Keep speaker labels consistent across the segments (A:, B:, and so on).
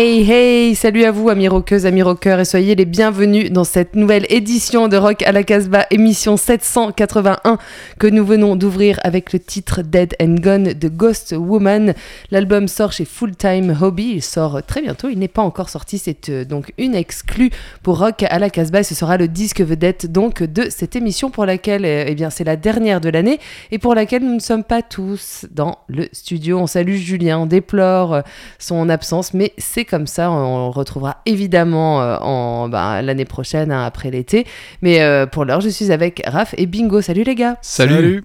A: Hey hey, salut à vous amis rockeuses, amis rockeurs et soyez les bienvenus dans cette nouvelle édition de Rock à la Casbah, émission 781 que nous venons d'ouvrir avec le titre Dead and Gone de Ghost Woman. L'album sort chez Full Time Hobby, il sort très bientôt, il n'est pas encore sorti, c'est euh, donc une exclue pour Rock à la Casbah et ce sera le disque vedette donc de cette émission pour laquelle euh, eh bien c'est la dernière de l'année et pour laquelle nous ne sommes pas tous dans le studio. On salue Julien, on déplore son absence mais c'est comme ça. Le retrouvera évidemment euh, en bah, l'année prochaine, hein, après l'été. Mais euh, pour l'heure, je suis avec Raph et Bingo. Salut les gars.
B: Salut.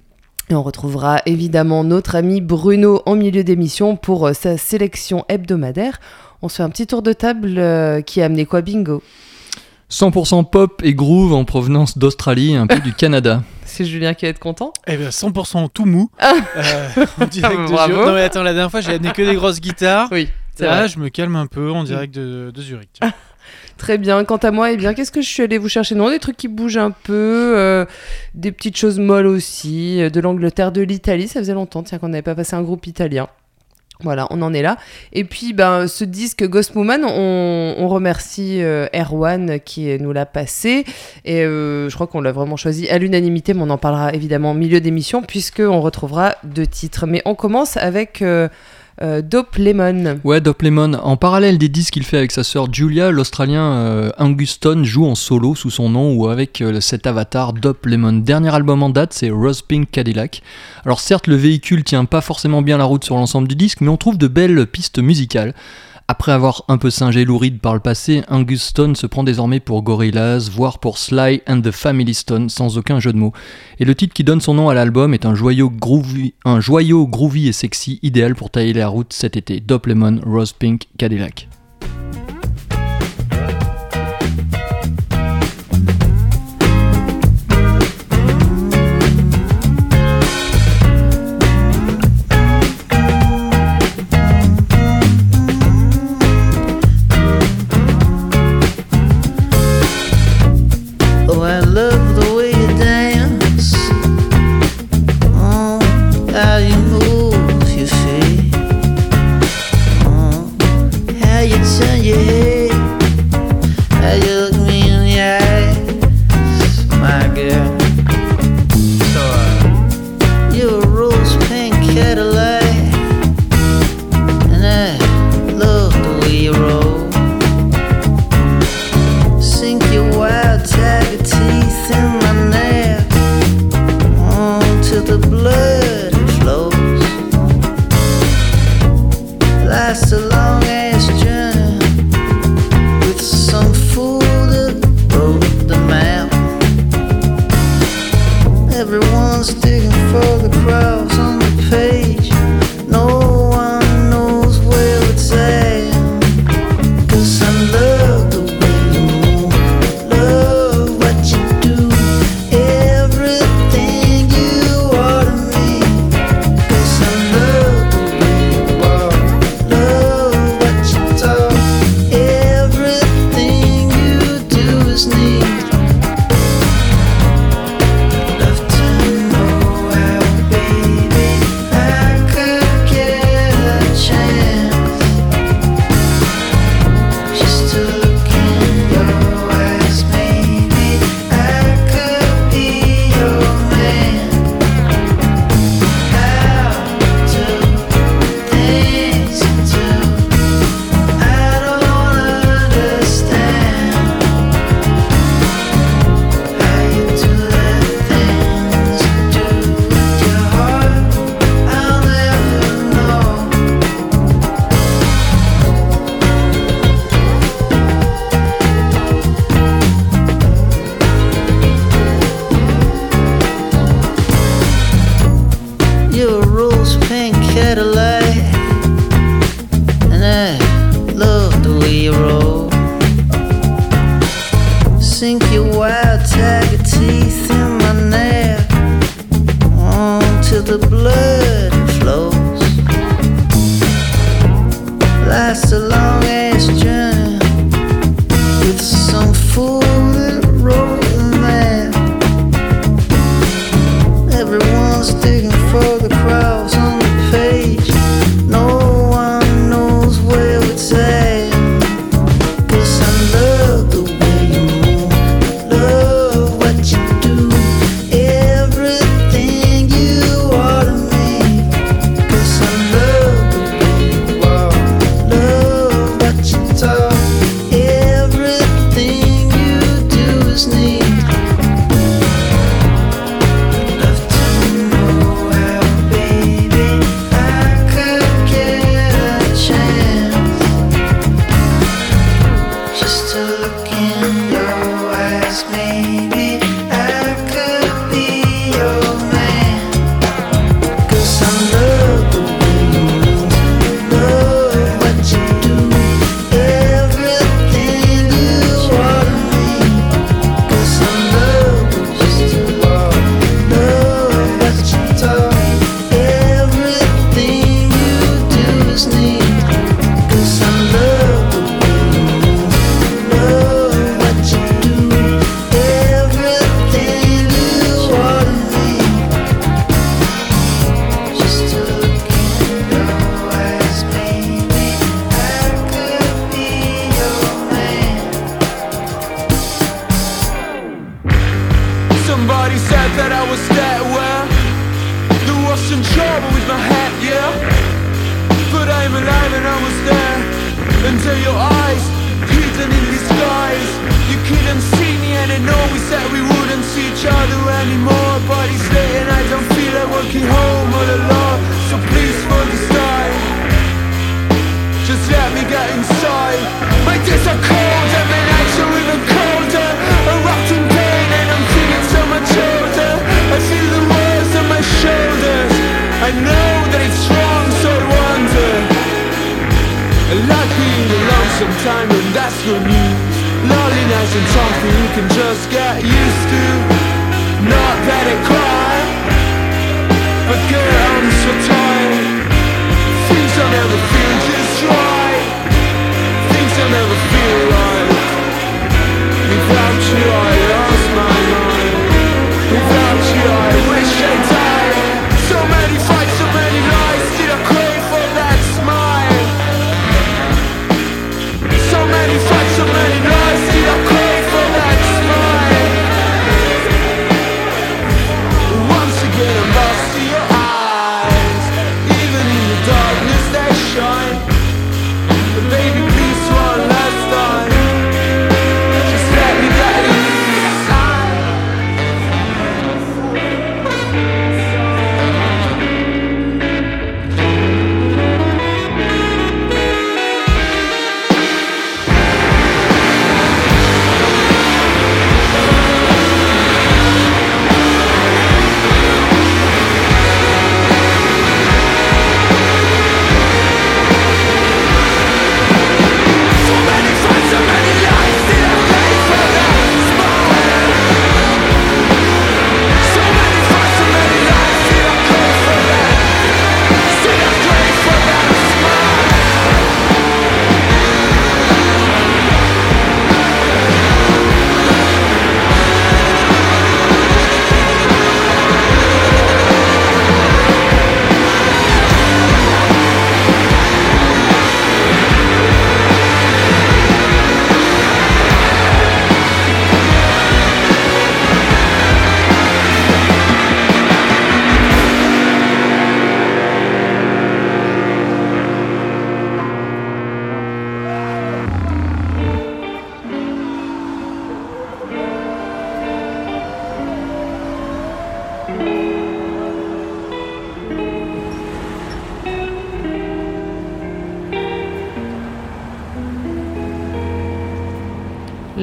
A: Et on retrouvera évidemment notre ami Bruno en milieu d'émission pour euh, sa sélection hebdomadaire. On se fait un petit tour de table qui a amené quoi, Bingo?
C: 100% pop et groove en provenance d'Australie et un peu du Canada.
A: C'est Julien qui va être content
B: Eh bien, 100% tout mou.
A: Ah.
B: Euh, en direct de
A: Bravo.
B: Non, mais attends, la dernière fois, j'ai amené que des grosses guitares.
A: Oui,
B: Là,
A: vrai.
B: je me calme un peu en direct de, de Zurich. tiens.
A: Très bien. Quant à moi, eh bien, qu'est-ce que je suis allée vous chercher? Non, des trucs qui bougent un peu, euh, des petites choses molles aussi, euh, de l'Angleterre, de l'Italie. Ça faisait longtemps, tiens, qu'on n'avait pas passé un groupe italien. Voilà, on en est là. Et puis, ben, ce disque Ghost Woman, on, on remercie euh, Erwan qui nous l'a passé. Et euh, je crois qu'on l'a vraiment choisi à l'unanimité, mais on en parlera évidemment au milieu d'émission, puisqu'on retrouvera deux titres. Mais on commence avec euh, Dope Lemon.
C: Ouais, Dope Lemon. En parallèle des disques qu'il fait avec sa sœur Julia, l'Australien euh, Angus Stone joue en solo sous son nom ou avec euh, cet avatar Dope Lemon. Dernier album en date, c'est Rose Pink Cadillac. Alors certes, le véhicule tient pas forcément bien la route sur l'ensemble du disque, mais on trouve de belles pistes musicales. Après avoir un peu singé Lou Reed par le passé, Angus Stone se prend désormais pour Gorillaz, voire pour Sly and the Family Stone, sans aucun jeu de mots. Et le titre qui donne son nom à l'album est un joyau groovy, un joyau groovy et sexy, idéal pour tailler la route cet été. Dope Lemon, Rose Pink, Cadillac.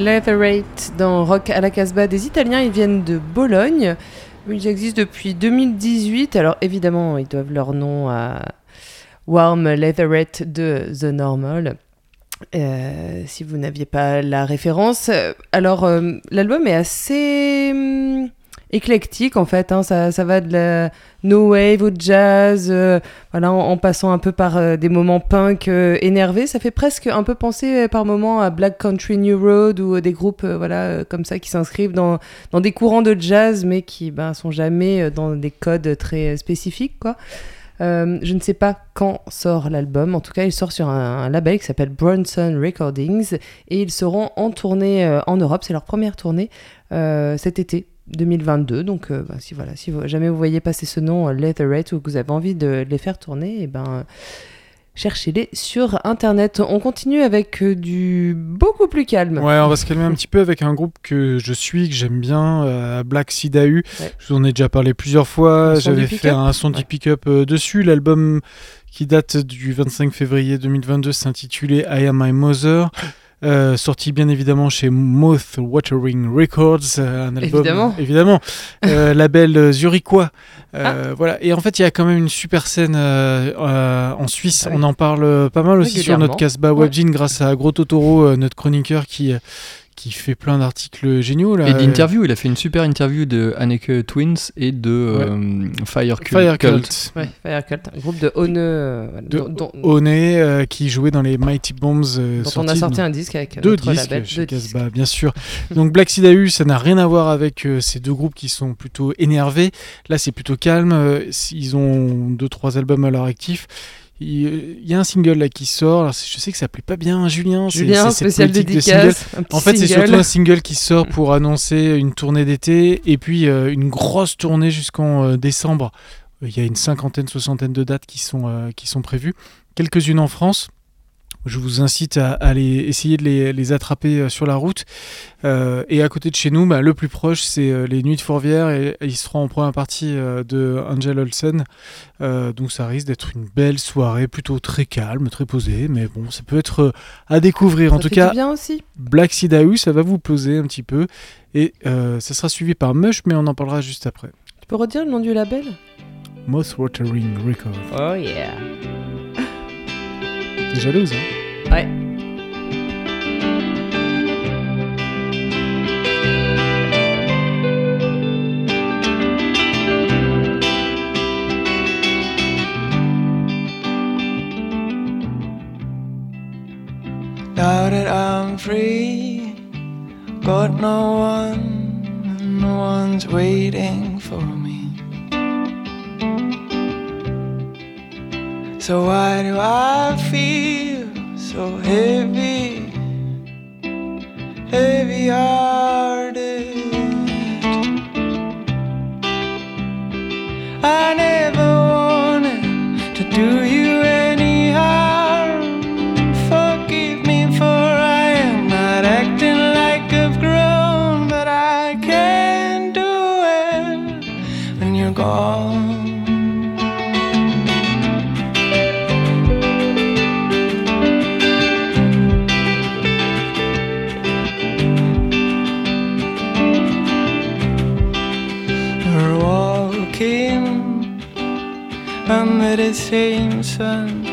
A: Leatherate dans Rock à la Casbah des Italiens. Ils viennent de Bologne. Ils existent depuis 2018. Alors évidemment, ils doivent leur nom à Warm Leatherette de The Normal. Euh, si vous n'aviez pas la référence. Alors, euh, l'album est assez hum, éclectique en fait. hein. Ça, ça va de la no wave au jazz, euh, voilà, en, passant un peu par euh, des moments punk euh, énervés. Ça fait presque un peu penser par moments à Black Country New Road ou des groupes voilà comme ça qui s'inscrivent dans, dans des courants de jazz, mais qui ben, sont jamais dans des codes très spécifiques quoi. Je ne sais pas quand sort l'album. En tout cas, il sort sur un, un label qui s'appelle Bronson Recordings et ils seront en tournée en Europe. C'est leur première tournée cet été 2022. Donc, euh, bah, si voilà, si vous- jamais vous voyez passer ce nom euh, Leatherette ou que vous avez envie de les faire tourner, et ben euh, cherchez-les sur internet. On continue avec euh, du beaucoup plus calme.
B: Ouais, on va se calmer un petit peu avec un groupe que je suis, que j'aime bien, Black Sidahu.
A: Ouais.
B: Je vous en ai déjà parlé plusieurs fois. J'avais fait un son du pick-up dessus. L'album qui date du 25 février 2022 s'intitulait I Am My Mother. Euh, sorti bien évidemment chez Mouth Watering Records, euh, un album
A: Évidemment.
B: évidemment, euh, label zurichois. Euh, Voilà. Et en fait, il y a quand même une super scène en Suisse.
A: Ah oui.
B: On en parle pas mal aussi sur notre. Casbah
A: Ouais.
B: Grâce à Gros Totoro, notre chroniqueur qui, qui fait plein d'articles géniaux. Là.
D: Et d'interviews, il a fait une super interview de Anneke Twins et de euh, Fire Cult.
B: Fire Cult.
A: Ouais, Fire Cult, un groupe de Hone, euh,
B: De euh, qui jouait dans les Mighty Bombs. euh,
A: dont on a sorti un disque avec
B: deux
A: notre
B: disques
A: label.
B: chez
A: deux disques.
B: Casbah, bien sûr. Donc Black Sidahu, ça n'a rien à voir avec euh, ces deux groupes qui sont plutôt énervés. Là, c'est plutôt calme. Euh, Ils ont deux trois albums à leur actif. Il y a un single là qui sort. Alors, je sais que ça plaît pas bien à Julien. c'est-
A: Julien, spécial
B: de
A: dédicace. petit
B: En fait, c'est surtout un single qui sort pour annoncer une tournée d'été et puis euh, une grosse tournée jusqu'en euh, décembre. Il y a une cinquantaine, soixantaine de dates qui sont, euh, qui sont prévues. Quelques-unes en France. Je vous incite à, les, essayer de les, les attraper euh, sur la route. Euh, et à côté de chez nous, bah, le plus proche, c'est euh, les Nuits de Fourvière et, et ils seront en première partie euh, de Angel Olsen. Euh, donc ça risque d'être une belle soirée, plutôt très calme, très posée. Mais bon, ça peut être à découvrir. En tout cas,
A: bien aussi.
B: Black Sidahu, ça va vous poser un petit peu. Et euh, ça sera suivi par Mush, mais on en parlera juste après.
A: Tu peux redire le nom du label?
B: Moth Watering Record.
A: Oh yeah.
B: T'es jalouse, hein
A: Ouais.
E: Now that I'm free, got no one, and no one's waiting for me. So why do I feel so heavy, heavy hearted? I never wanted to do you sun.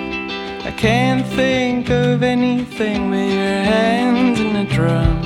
E: I can't think of anything but your hands in a drum.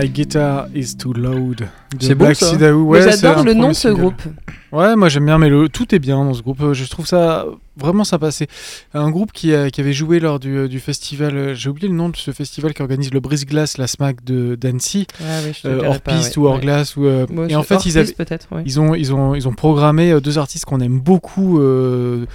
E: My guitar is too loud.
D: C'est beau,
B: Black
D: ça.
A: Mais
B: Ouais,
A: J'adore le nom de ce
B: single.
A: groupe.
B: Ouais, moi j'aime bien, mais le, tout est bien dans ce groupe. Je trouve ça vraiment sympa. C'est un groupe qui, a- qui avait joué lors du, du festival. euh, J'ai oublié le nom de ce festival qui organise le brise-glace, la SMAC de d'Annecy,
A: Ah oui,
B: euh, hors
A: pas,
B: piste
A: ouais.
B: ou hors
A: Ouais.
B: glace. Ou, euh,
A: Moi,
B: et en fait, ils, avaient, ont, ils, ont, ils ont programmé euh, deux artistes qu'on aime beaucoup, euh,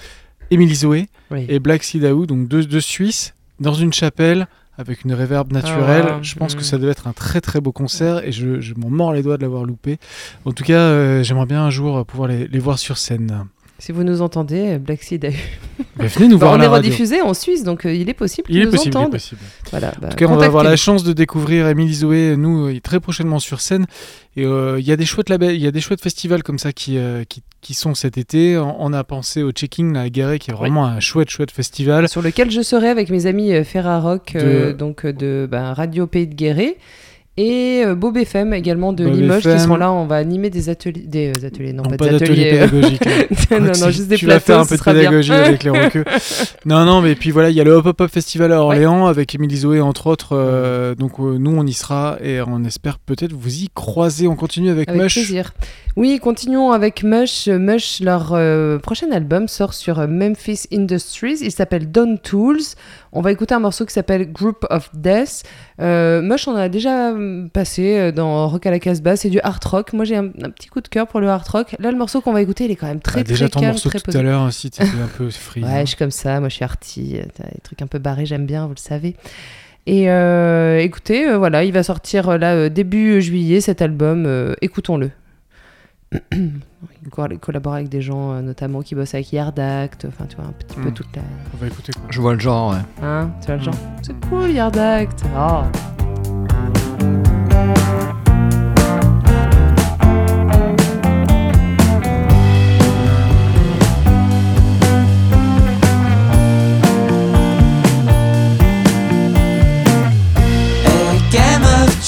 B: Émilie Zoé
A: Oui.
B: et Black Sea Daou, donc deux, deux Suisses, dans une chapelle avec une réverb naturelle.
A: Ah,
B: je pense
A: mm.
B: que ça devait être un très très beau concert et je, je m'en mords les doigts de l'avoir loupé. En tout cas, euh, j'aimerais bien un jour pouvoir les, les voir sur scène.
A: Si vous nous entendez, Black Sea Daou.
B: Mais venez nous
A: Bah,
B: voir
A: on
B: à la
A: est
B: radio.
A: rediffusé en Suisse, donc euh, il est possible qu'ils
B: Il est
A: nous
B: possible, il est possible.
A: Voilà, bah,
B: En tout cas, on va avoir la chance de découvrir Émilie Zoé, nous, euh, très prochainement sur scène. Et euh, il y a des chouettes il y a des chouettes festivals comme ça qui, euh, qui, qui sont cet été. On, a pensé au Checking à Guéret, qui est vraiment un chouette, chouette festival.
A: sur lequel je serai avec mes amis Ferrarock,
B: De-
A: donc de Radio Pays de Guéret, et euh, Bob FM également de
B: Bob
A: Limoges, qui
B: FM.
A: seront là. On va animer des ateliers, des euh, ateliers, non,
B: Non,
A: pas,
B: pas
A: des ateliers.
B: pédagogique. hein.
A: non, non,
B: Tu-
A: juste des
B: tu vas
A: plateaux,
B: faire un peu de pédagogie avec les roqueux. non, non, mais puis voilà, il y a le Hop Hop Hop Festival à Orléans avec Émilie Zoé, entre autres. euh, donc euh, nous, on y sera et on espère peut-être vous y croiser. On continue avec,
A: Avec
B: Mush.
A: plaisir. Oui, continuons avec Mush. Mush, leur euh, prochain album sort sur euh, Memphis Industries. Il s'appelle Dawn Tools. On va écouter un morceau qui s'appelle Group of Death. Euh, Mush, on a déjà passé euh, dans Rock à la Casbah. C'est du hard rock. Moi, j'ai un, un petit coup de cœur pour le hard rock. Là, le morceau qu'on va écouter, il est quand même très,
B: Ah, déjà
A: très
B: ton
A: calme,
B: morceau
A: très
B: tout
A: posé.
B: à l'heure aussi, tu un peu free.
A: Ouais,
B: hein.
A: je suis comme ça. Moi, je suis arty. euh, T'as des trucs un peu barrés, j'aime bien, vous le savez. Et euh, écoutez, euh, voilà, il va sortir euh, là euh, début juillet cet album. euh, Écoutons-le. Il co- il collabore avec des gens euh, notamment qui bossent avec Yard Act, enfin tu vois un petit peu
B: Mm.
A: toute la...
B: On va écouter quoi?
D: Je vois le genre, ouais.
A: Hein, tu vois le genre? C'est cool Yard Act Oh.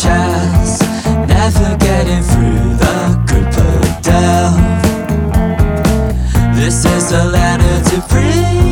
F: Chess, never getting through the group of death. This is a letter to free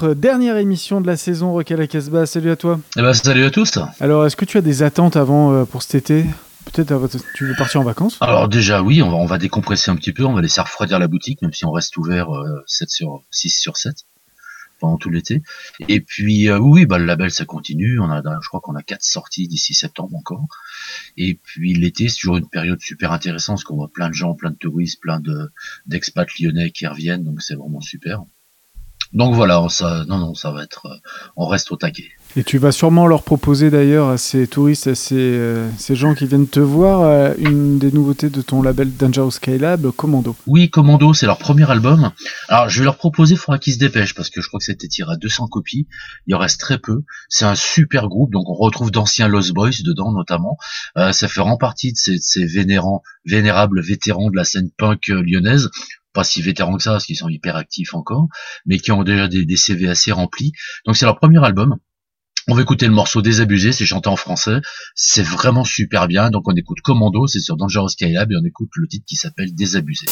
B: notre dernière émission de la saison Rock à la Casbah. Salut à toi.
G: Eh ben, salut à tous.
B: Alors, est-ce que tu as des attentes avant euh, pour cet été? Peut-être euh, tu veux partir en vacances?
G: Alors déjà oui, on va, on va décompresser un petit peu, on va laisser refroidir la boutique, même si on reste ouvert euh, 7 sur 6 sur 7 pendant tout l'été. Et puis euh, oui, bah, le label ça continue, on a, je crois qu'on a quatre sorties d'ici septembre encore. Et puis l'été c'est toujours une période super intéressante, parce qu'on voit plein de gens, plein de touristes, plein de d'expats lyonnais qui reviennent, donc c'est vraiment super. Donc voilà, ça, non, non, ça va être, euh, on reste au taquet.
B: Et tu vas sûrement leur proposer d'ailleurs à ces touristes, à ces, euh, ces gens qui viennent te voir, euh, une des nouveautés de ton label Dangerous Skylab, Commando.
G: Oui, Commando, c'est leur premier album. Alors, je vais leur proposer, il faudra qu'ils se dépêchent, parce que je crois que c'était tiré à 200 copies. Il en reste très peu. C'est un super groupe, donc on retrouve d'anciens Lost Boys dedans, notamment. Euh, ça fait partie de ces, de ces vénérants, vénérables vétérans de la scène punk lyonnaise. Pas si vétérans que ça, parce qu'ils sont hyper actifs encore, mais qui ont déjà des, CV assez remplis. Donc c'est leur premier album. On va écouter le morceau Désabusé, c'est chanté en français, c'est vraiment super bien, donc on écoute Commando, c'est sur Dangerous Skylab, et on écoute le titre qui s'appelle Désabusé.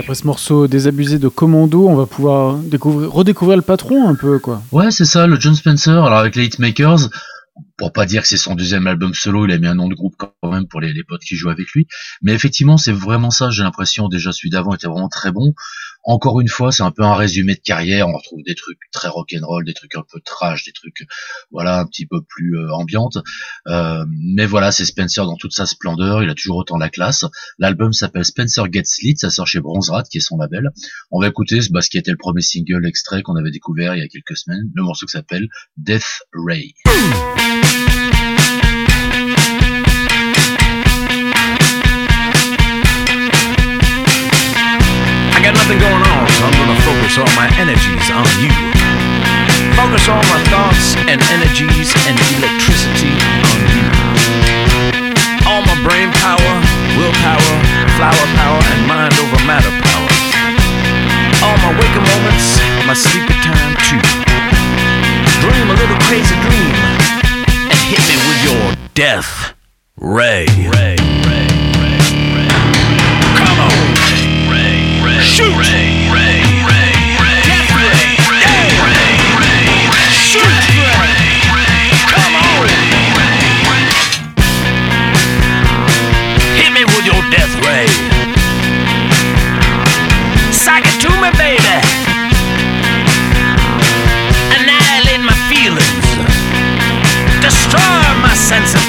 B: Après ce morceau désabusé de Commando, on va pouvoir découvrir, redécouvrir le patron un peu, quoi.
G: Ouais, c'est ça, le John Spencer. Alors avec les Hitmakers, pour pas dire que c'est son deuxième album solo, il a mis un nom de groupe quand même pour les potes qui jouent avec lui. Mais effectivement, c'est vraiment ça, j'ai l'impression. Déjà, celui d'avant était vraiment très bon. Encore une fois, c'est un peu un résumé de carrière. On retrouve des trucs très rock'n'roll, des trucs un peu trash, des trucs, voilà, un petit peu plus euh, ambiantes. Euh, mais voilà, c'est Spencer dans toute sa splendeur. Il a toujours autant la classe. L'album s'appelle Spencer Gets Lit. Ça sort chez Bronze Rat, qui est son label. On va écouter bah, ce qui était le premier single extrait qu'on avait découvert il y a quelques semaines. Le morceau qui s'appelle Death Ray.
H: Going on, so I'm gonna focus all my energies on you. Focus all my thoughts and energies and electricity on you. All my brain power, willpower, flower power, and mind over matter power. All my waking moments, my sleepy time too. Dream a little crazy dream and hit me with your death ray, ray, ray. Shoot. Ray, ray, ray. Death ray. Ray, ray, ray. Come on. Hit me with your death ray. Me, baby. Annihilate my feelings. Destroy my sense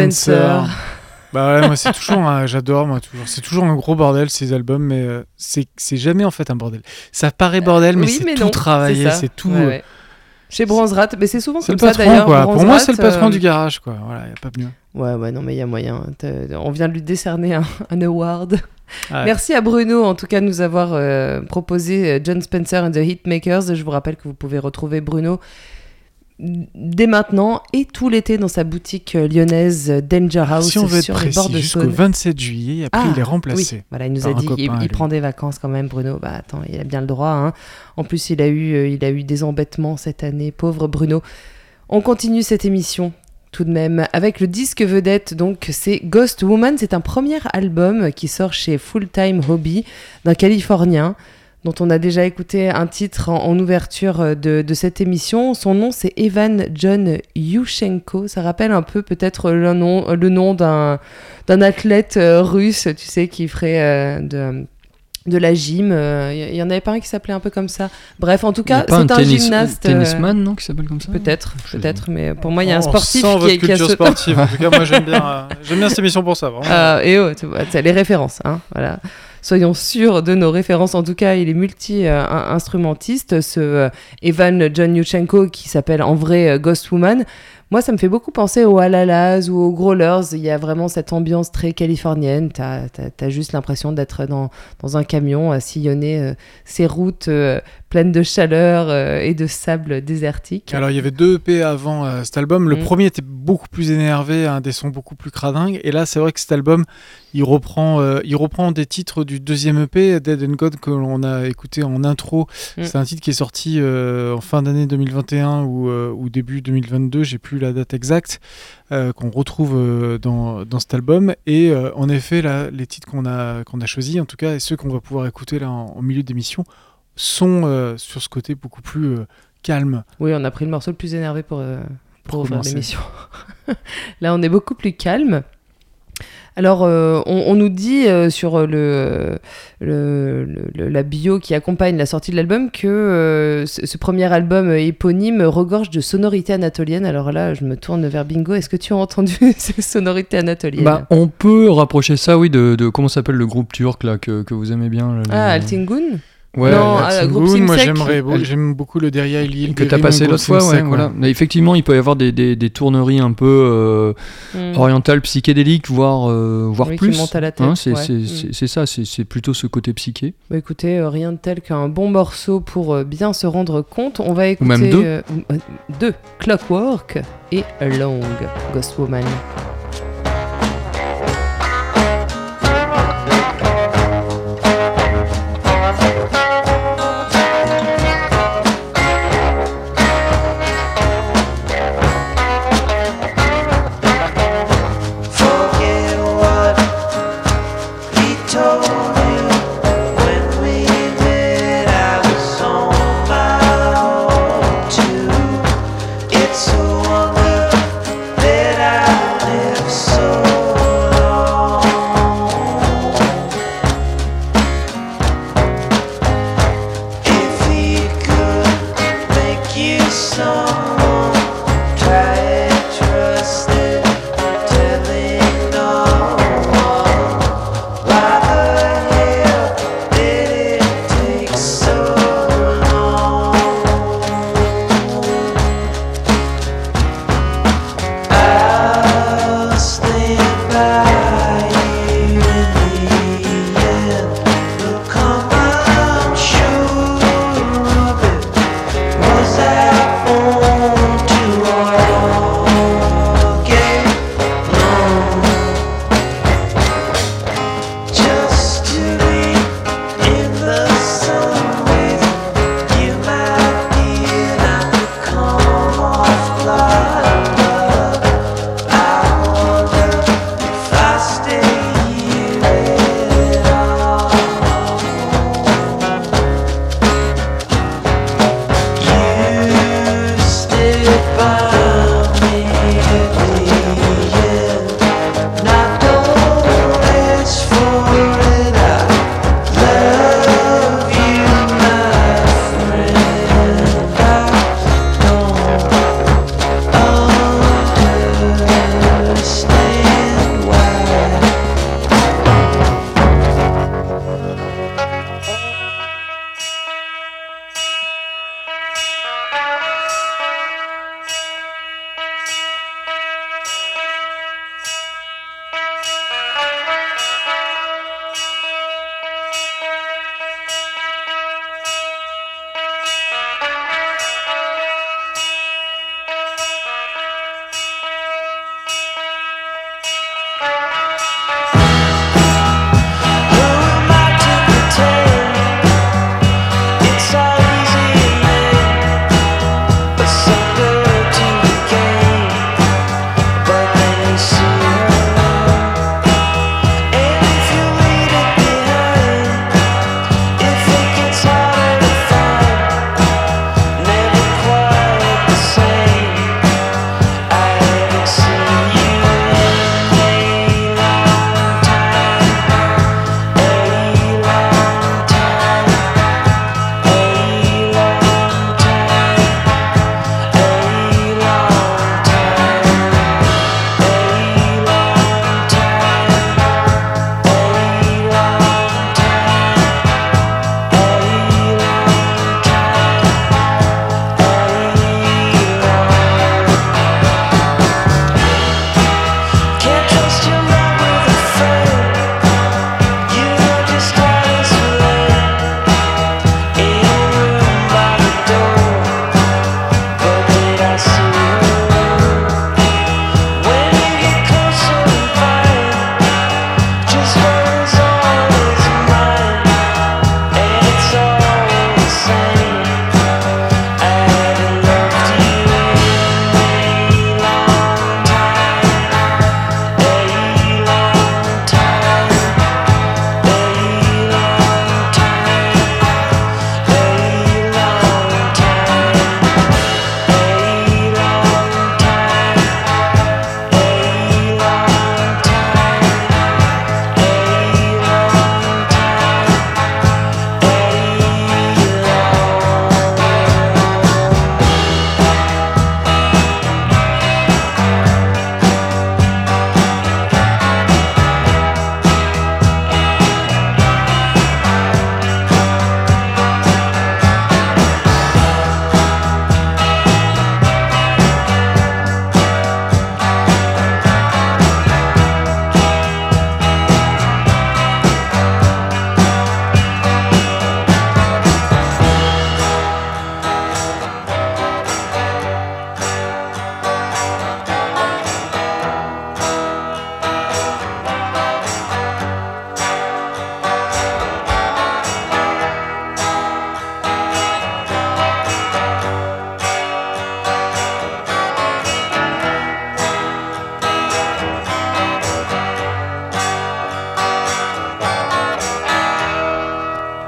B: Spencer. Bah ouais, moi c'est toujours, un- j'adore moi toujours. C'est toujours un gros bordel ces albums, mais euh, c'est c'est jamais en fait un bordel. Ça paraît bordel, mais
A: Oui,
B: c'est tout
A: non,
B: travaillé,
A: c'est ça.
B: tout.
A: Ouais,
B: euh,
A: ouais. Chez Bronzerat, mais c'est souvent comme
B: le
A: ça
B: patron
A: d'ailleurs.
B: quoi. Pour moi c'est le patron
A: euh,
B: du garage quoi. Voilà, y a pas mieux.
A: Ouais, ouais, non, mais il y a moyen. On vient de lui décerner un, un award.
B: Ouais.
A: Merci à Bruno, en tout cas, de nous avoir euh, proposé euh, John Spencer and the Hitmakers. Je vous rappelle que vous pouvez retrouver Bruno dès maintenant et tout l'été dans sa boutique euh, lyonnaise euh, Danger House
B: si on veut être
A: sur les bords
B: précis,
A: de
B: jusqu'au
A: Saône.
B: 27 juillet, après
A: Ah,
B: il est remplacé.
A: Oui, voilà, il nous a dit il, prend des vacances quand même, Bruno. Bah attends, il a bien le droit. hein. En plus, il a eu, euh, il a eu des embêtements cette année, pauvre Bruno. On continue cette émission tout de même avec le disque vedette. Donc, c'est Ghost Woman. C'est un premier album qui sort chez Full Time Hobby d'un Californien dont on a déjà écouté un titre en, en ouverture euh, de, de cette émission. Son nom, c'est Evan John Yushchenko. Ça rappelle un peu peut-être le nom, le nom d'un d'un athlète euh, russe, tu sais, qui ferait euh, de, de la gym. Euh, Il y, y en avait pas un qui s'appelait un peu comme ça. Bref, en tout cas, c'est un,
D: tennis-
A: gymnaste. euh,
D: tennisman, non, qui s'appelle comme ça
A: Peut-être, peut-être, mais pour moi, il y a un
B: On
A: sportif
B: sent
A: qui, qui a
B: culture
A: ce...
B: sportive. En tout cas, moi j'aime bien, euh, j'aime bien cette émission pour ça. Vraiment.
A: Euh, et oh, tu vois, les références, hein, voilà. Soyons sûrs de nos références. En tout cas, il est multi-instrumentiste, ce euh, Evan John Yushchenko qui s'appelle en vrai euh, Ghost Woman. Moi, ça me fait beaucoup penser aux Alalas ou aux Growlers. Il y a vraiment cette ambiance très californienne. T'as as, juste l'impression d'être dans, dans un camion à sillonner euh, ces routes pleines de chaleur euh, et de sable désertique.
B: Alors il y avait deux EP avant euh, cet album. Le
A: Mm.
B: premier était beaucoup plus énervé, un des sons beaucoup plus cradingues. Et là, c'est vrai que cet album, il reprend, euh, il reprend des titres du deuxième EP, Dead and God, que l'on a écouté en intro.
A: Mm.
B: C'est un titre qui est sorti en fin d'année 2021 ou, ou début 2022, j'ai plus la date exacte, qu'on retrouve dans, dans cet album. Et en effet, là, les titres qu'on a, qu'on a choisis, en tout cas, et ceux qu'on va pouvoir écouter là en, en milieu d'émission, sont euh, sur ce côté beaucoup plus euh, calme.
A: Oui, on a pris le morceau le plus énervé pour, euh, pour,
B: Pour
A: ouvrir l'émission. Là, on est beaucoup plus calme. Alors, euh, on, on nous dit euh, sur le, le- le- le- la bio qui accompagne la sortie de l'album que euh, ce, ce premier album éponyme regorge de sonorités anatoliennes. Alors là, je me tourne vers Bingo. Est-ce que tu as entendu ces sonorités anatoliennes?
D: Bah, on peut rapprocher ça, oui, de, de comment s'appelle le groupe turc là que, que vous aimez bien.
A: Ah, Altingun?
D: Ouais,
A: Non, ah,
B: Tim
A: groupe
B: moi j'aimerais j'aime beaucoup le Deria Lil
D: que t'as passé l'autre fois, ouais, voilà. Mais effectivement, il peut y avoir des, des, des tourneries un peu euh,
A: Hmm.
D: orientales, psychédéliques, voire, euh, voire
A: Oui,
D: plus.
A: montent à la tête,
D: Hein, c'est
A: ouais.
D: c'est-
A: Mm.
D: ça, c'est c'est plutôt ce côté psyché.
A: Bah écoutez, euh, rien de tel qu'un bon morceau pour euh, bien se rendre compte. On va écouter
D: même deux.
A: euh, euh, deux, Clockwork et Long Ghost Woman.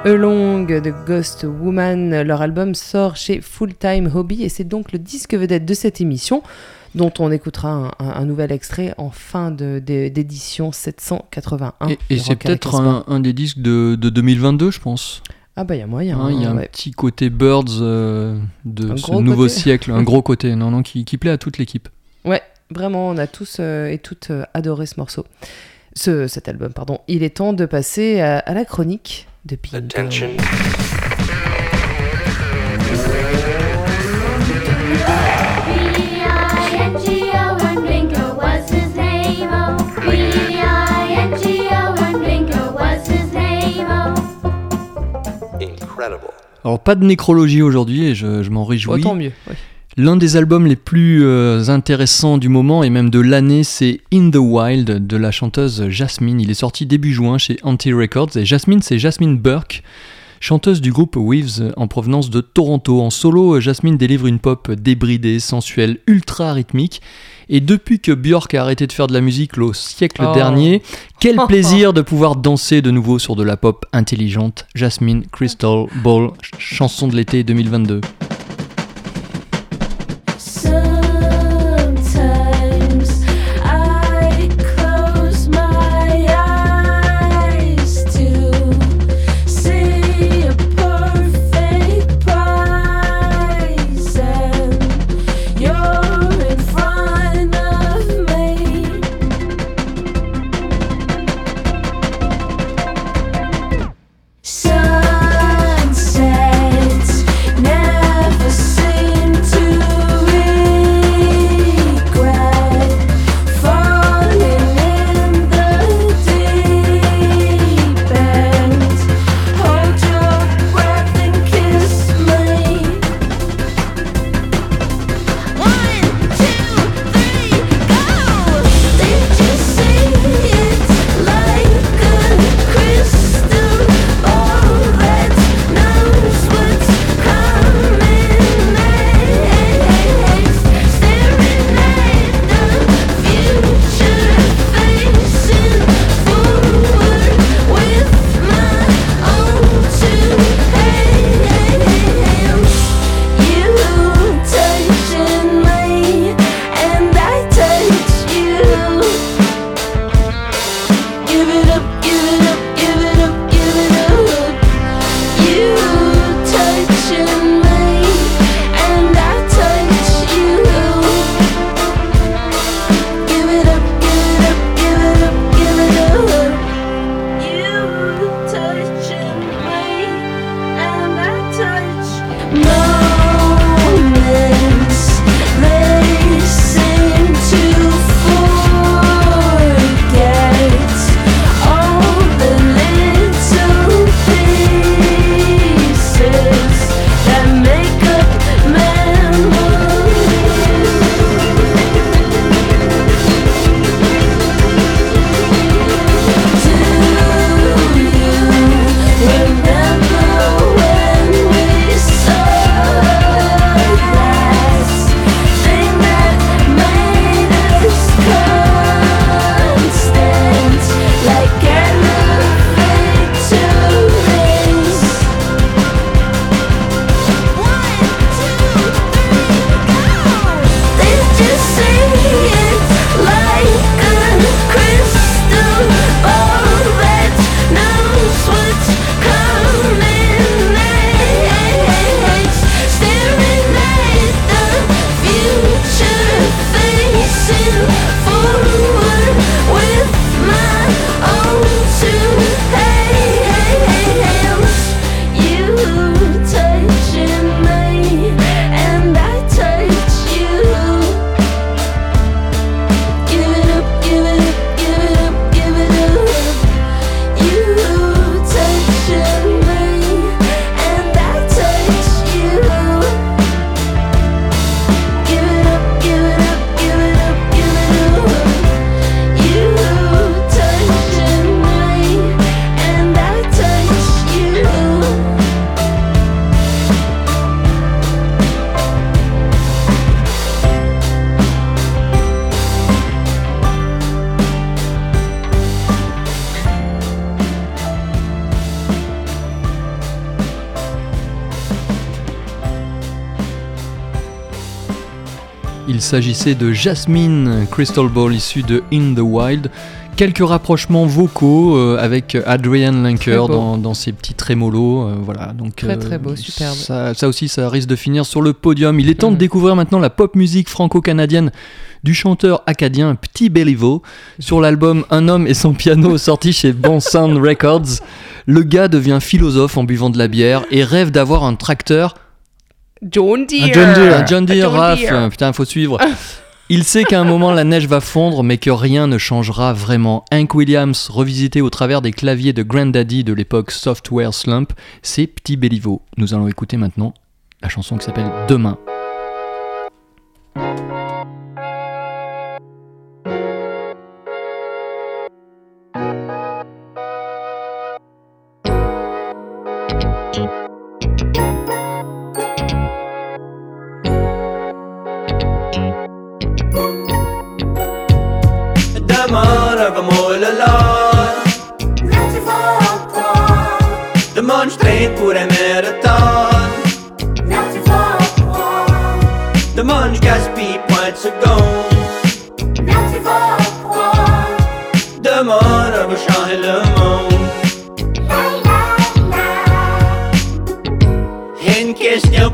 I: Along
A: de Ghost Woman. Leur album sort chez Full Time Hobby et c'est donc le disque vedette de cette émission dont on écoutera un, nouvel extrait en fin d'édition 781.
C: Et, c'est peut-être un, des disques de, 2022, je pense.
A: Ah bah il y a moyen.
D: Hein, il y a hein,
A: un
D: petit côté Birds euh, de ce nouveau siècle, un gros côté, non, non, qui, plaît à toute l'équipe.
A: Ouais, vraiment, on a tous euh, et toutes euh, adoré ce morceau, cet album, pardon. Il est temps de passer à la chronique de
J: Pinto.
D: Alors pas de nécrologie aujourd'hui et je, je m'en réjouis.
A: Oh, tant mieux. Ouais.
D: L'un des albums les plus euh, intéressants du moment et même de l'année, c'est In the Wild de la chanteuse Jasmine. Il est sorti début juin chez Anti Records et Jasmine, c'est Jasmine Burke. Chanteuse du groupe Waves en provenance de Toronto, en solo, Jasmine délivre une pop débridée, sensuelle, ultra rythmique. Et depuis que Björk a arrêté de faire de la musique le siècle
A: oh.
D: dernier, quel plaisir de pouvoir danser de nouveau sur de la pop intelligente. Jasmine Crystal Ball, chanson de l'été 2022. s'agissait de Jasmine Crystal Ball issue de In the Wild.
C: Quelques rapprochements vocaux euh, avec Adrian Linker dans, ses petits trémolos. Euh, voilà, donc,
A: très euh, très beau, superbe.
C: Ça, aussi, ça risque de finir sur le podium. Il est temps de mhm. découvrir maintenant la pop musique franco-canadienne du chanteur acadien Petit Béliveau sur l'album Un homme et son piano sorti chez Bon Sound Records. Le gars devient philosophe en buvant de la bière et rêve d'avoir un tracteur
A: John Deere.
B: Un John Deere.
C: un John Deere
A: John Deere.
C: euh, putain, faut suivre. Il sait qu'à un moment la neige va fondre, mais que rien ne changera vraiment. Hank Williams, revisité au travers des claviers de Grandaddy de l'époque Software Slump, c'est Petit Béliveau. Nous allons écouter maintenant la chanson qui s'appelle Demain.
K: Demain,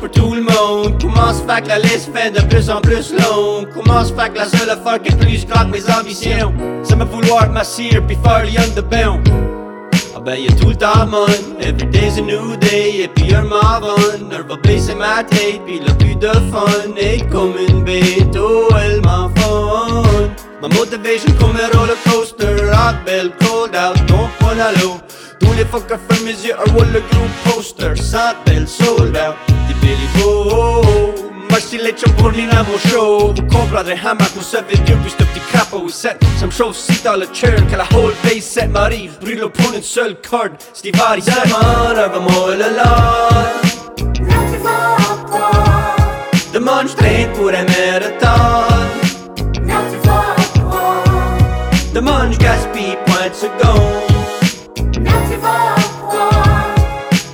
K: pour tout le monde. Comment se fait que la liste fait de plus en plus longue? Comment se fait que la seule affaire qui est plus grande mes ambitions? C'est me vouloir m'assire puis faire lien de bain. Ah ben y'a tout le temps mon Every day's a new day Et puis un m'avant Elle va baisser ma tête Puis le plus de fun Est comme une bête Oh elle m'en fun Ma motivation comme un roller coaster Rock bell cold out Don't point à l'eau Tous les fuckers ferment mes yeux Un wall le groupe poster Sans belle sold out Merci les chums pour venir à mon show. Vous comprendrez hammer vous savez mieux Puis ce petit crapaud set Ça me chauffe si dans le churn Que la whole base set m'arrive. Brûle le pour une seule corde. Steve Hardy Demande un moi le lot Demande je traîne pour un marathon Demande je gaspille point de seconde.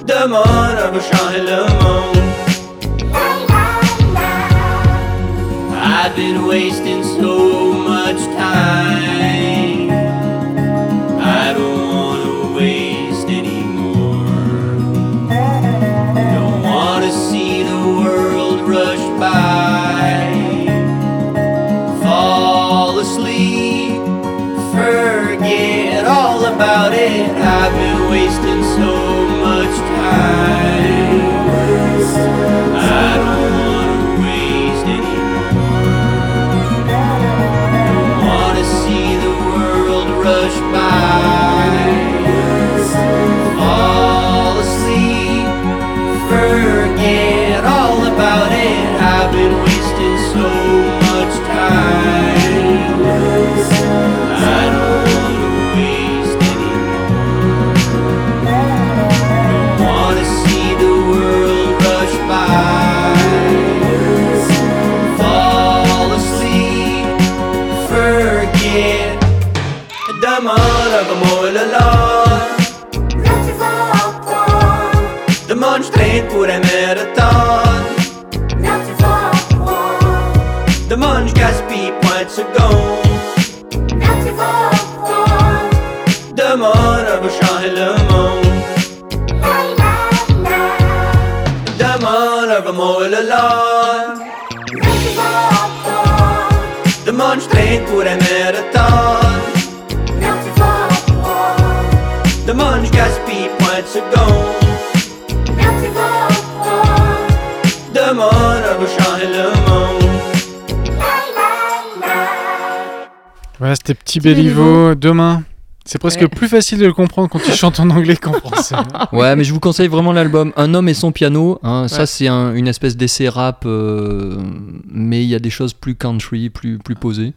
K: Demande on va changer been wasting so much time. I don't wanna waste anymore. Don't wanna see the world rush by. Fall asleep, forget all about it. Changer le monde.
B: Voilà, c'était Petit Béliveau. Demain. C'est presque
A: Ouais.
B: plus facile de le comprendre quand tu chantes en anglais qu'en français.
C: Ouais, mais je vous conseille vraiment l'album Un homme et son piano. hein. Ça, c'est un- une espèce d'essai rap, euh, mais il y a des choses plus country, plus, plus posées.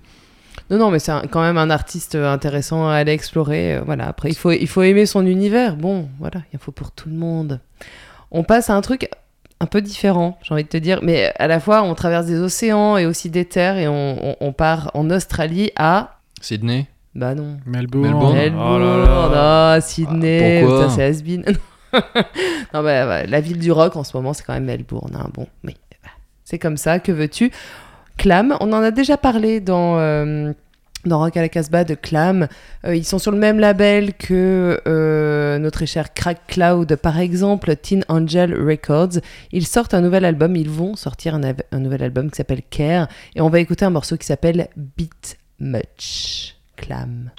A: Non, non, mais c'est quand même un artiste euh, intéressant à aller explorer. euh, voilà, après, il faut, il faut aimer son univers. Bon, voilà, il en faut pour tout le monde. On passe à un truc un peu différent, j'ai envie de te dire, mais à la fois, on traverse des océans et aussi des terres et on, on- on part en Australie à.
C: Sydney
A: Bah non.
B: Melbourne.
C: Melbourne.
A: Melbourne,
B: Oh là là.
A: ah, Sydney,
C: Ah,
A: c'est has-been. non, bah, bah, la ville du rock en ce moment, c'est quand même Melbourne. hein. Bon, mais bah, c'est comme ça, que veux-tu? Clam, on en a déjà parlé dans, euh, dans Rock à la Casbah de Clam. Euh, ils sont sur le même label que euh, notre cher Crack Cloud, par exemple, Teen Angel Records. Ils sortent un nouvel album, ils vont sortir un, nouvel album qui s'appelle Care. Et on va écouter un morceau qui s'appelle Beat Much. Clam.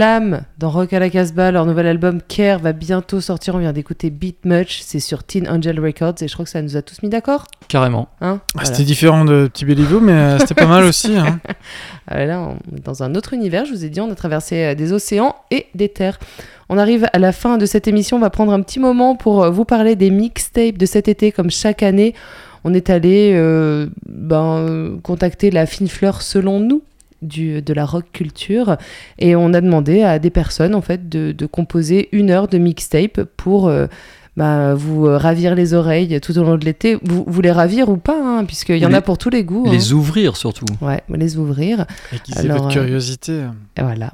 A: Dans Rock à la Casbah, leur nouvel album Care va bientôt sortir. On vient d'écouter Beat Much, c'est sur Teen Angel Records et je crois que ça nous a tous mis d'accord.
D: Carrément.
A: Hein
B: Ah,
A: Voilà.
B: C'était différent de Petit mais euh, c'était pas mal aussi. hein.
A: Ah, là, on est dans un autre univers, je vous ai dit, on a traversé euh, des océans et des terres. On arrive à la fin de cette émission, on va prendre un petit moment pour euh, vous parler des mixtapes de cet été, comme chaque année. On est allé euh, ben, contacter la fine fleur selon nous du, de la rock culture et on a demandé à des personnes en fait de, de composer une heure de mixtape pour euh, bah, vous euh, ravir les oreilles tout au long de l'été. Vous, vous les ravir ou pas, hein, puisqu'il y en
D: les-
A: a pour tous les goûts. hein.
D: Les ouvrir surtout.
A: Ouais, les ouvrir.
B: Aiguiser votre
A: euh,
B: curiosité.
A: Et Voilà.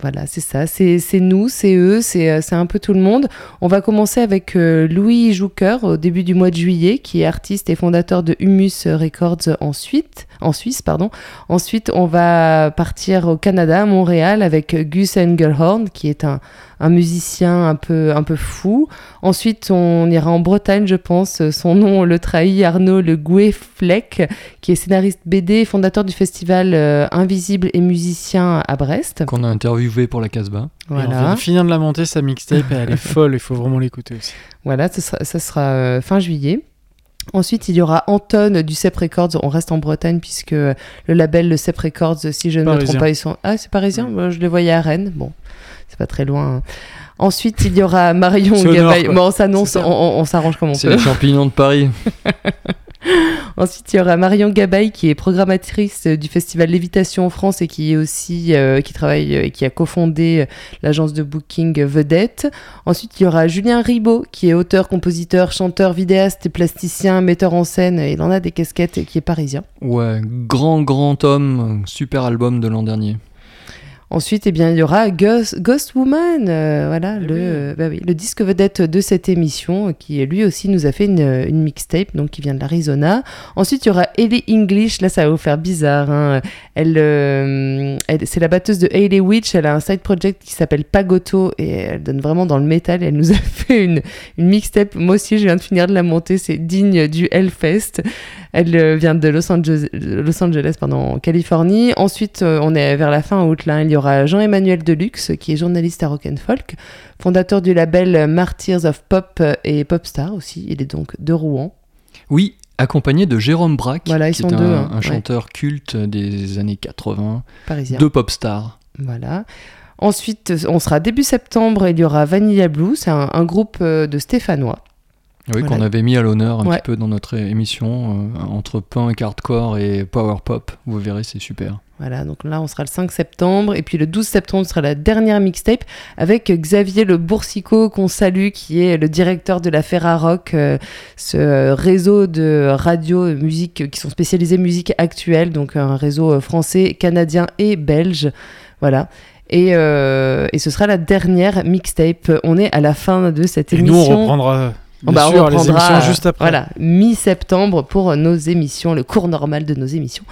A: Voilà, c'est ça. C'est c'est nous, c'est eux, c'est c'est un peu tout le monde. On va commencer avec euh, Louis Jouker au début du mois de juillet, qui est artiste et fondateur de Humus Records ensuite, en Suisse. Pardon. Ensuite, on va partir au Canada, à Montréal, avec Gus Engelhorn, qui est un, un musicien un peu, un peu fou. Ensuite, on ira en Bretagne, je pense. Son nom le trahit, Arnaud Le Gouet Fleck, qui est scénariste BD et fondateur du festival euh, Invisible et musicien à Brest.
D: Qu'on a interviewé pour la Casbah.
B: Et on vient
A: Voilà.
B: de finir de la monter, sa mixtape, et elle est folle, il faut vraiment l'écouter aussi.
A: Voilà, ça sera, ça sera, euh, fin juillet. Ensuite, il y aura Anton du CEP Records. On reste en Bretagne puisque le label, le CEP Records, si je ne me trompe pas, ils sont. Ah, c'est parisien? Je le voyais à Rennes. Bon, c'est pas très loin. hein. Ensuite, il y aura Marion
B: C'est quoi.
A: Bon, on s'annonce,
B: C'est
A: on, s'arrange comme on
D: C'est
A: peut.
D: les champignons de Paris.
A: Ensuite, il y aura Marion Gabay qui est programmatrice euh, du festival Lévitation en France et qui est aussi euh, qui travaille euh, et qui a cofondé euh, l'agence de booking Vedette. Ensuite, il y aura Julien Ribaud qui est auteur, compositeur, chanteur, vidéaste plasticien, metteur en scène. Il en a des casquettes et qui est parisien.
C: Ouais, grand, grand homme, super album de l'an dernier.
A: Ensuite, eh bien, il y aura Ghost, Ghost Woman, euh, voilà, le, euh, bah oui, le disque vedette de cette émission, euh, qui lui aussi nous a fait une, une mixtape, donc qui vient de l'Arizona. Ensuite, il y aura Ellie English, là ça va vous faire bizarre. hein. Elle, euh, elle- c'est la batteuse de Hayley Witch, elle a un side project qui s'appelle Pagoto et elle donne vraiment dans le métal. Elle nous a fait une, une mixtape. Moi aussi, je viens de finir de la monter, c'est digne du Hellfest. Elle euh, vient de Los Angeles, Los Angeles pardon, en Californie. Ensuite, euh, on est vers la fin août. Là, il y aura Jean-Emmanuel Deluxe, qui est journaliste à Rock and Folk, fondateur du label Martyrs of Pop et Popstar aussi. Il est donc de Rouen.
C: Oui, accompagné de Jérôme Braque,
A: Voilà,
C: qui
A: sont
C: est
A: deux,
C: un,
A: hein,
C: un
A: ouais.
C: chanteur culte des années 80,
A: Parisien.
C: de pop star.
A: Voilà. Ensuite, on sera début septembre. Il y aura Vanilla Blue, c'est un, un groupe euh, de Stéphanois.
C: Oui,
A: Voilà.
C: qu'on avait mis à l'honneur un
A: Ouais.
C: petit peu dans notre émission, euh, entre punk, hardcore et power pop. Vous verrez, c'est super.
A: Voilà, donc là, on sera le 5 septembre. Et puis le 12 septembre sera la dernière mixtape avec Xavier Le Boursicot, qu'on salue, qui est le directeur de la Ferrarock, euh, ce euh, réseau de radio et musique euh, qui sont spécialisés musique actuelle, donc un réseau euh, français, canadien et belge. Voilà. Et, euh, et ce sera la dernière mixtape. On est à la fin de cette
B: Et
A: émission.
B: nous, on reprendra bien
A: Bah, on
B: sûr les
A: reprendra,
B: émissions juste après.
A: Voilà, mi-septembre pour nos émissions, le cours normal de nos émissions.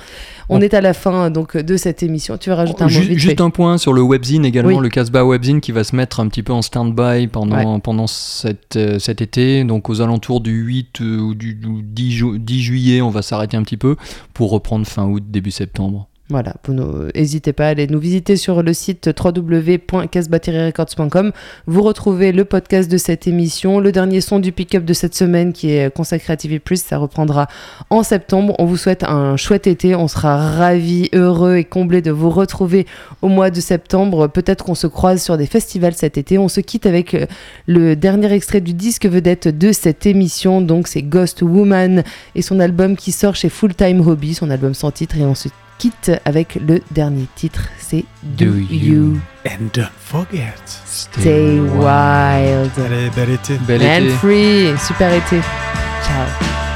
A: On
C: On-
A: est à la fin donc de cette émission. Tu veux rajouter un mot
C: juste un point sur le webzine également,
A: Oui.
C: le Casbah Webzine qui va se mettre un petit peu en stand-by pendant, pendant cet, euh, cet été. Donc aux alentours du 8 euh, ou du, du 10, ju- 10 juillet, on va s'arrêter un petit peu pour reprendre fin août, début septembre.
A: Voilà, vous n'hésitez pas à aller nous visiter sur le site www.casbah-records.com. Vous retrouvez le podcast de cette émission, le dernier son du pick-up de cette semaine qui est consacré à TV+, ça reprendra en septembre. On vous souhaite un chouette été, on sera ravis, heureux et comblés de vous retrouver au mois de septembre. Peut-être qu'on se croise sur des festivals cet été. On se quitte avec euh, le dernier extrait du disque vedette de cette émission, donc c'est Ghost Woman et son album qui sort chez Full Time Hobby, son album sans titre, et se quitte avec le dernier titre, c'est Do,
C: Do
A: You
C: You
B: And don't forget.
A: Stay Wild
B: Allez, bel été.
C: Bel
A: and
C: été.
A: Free, super été. Ciao.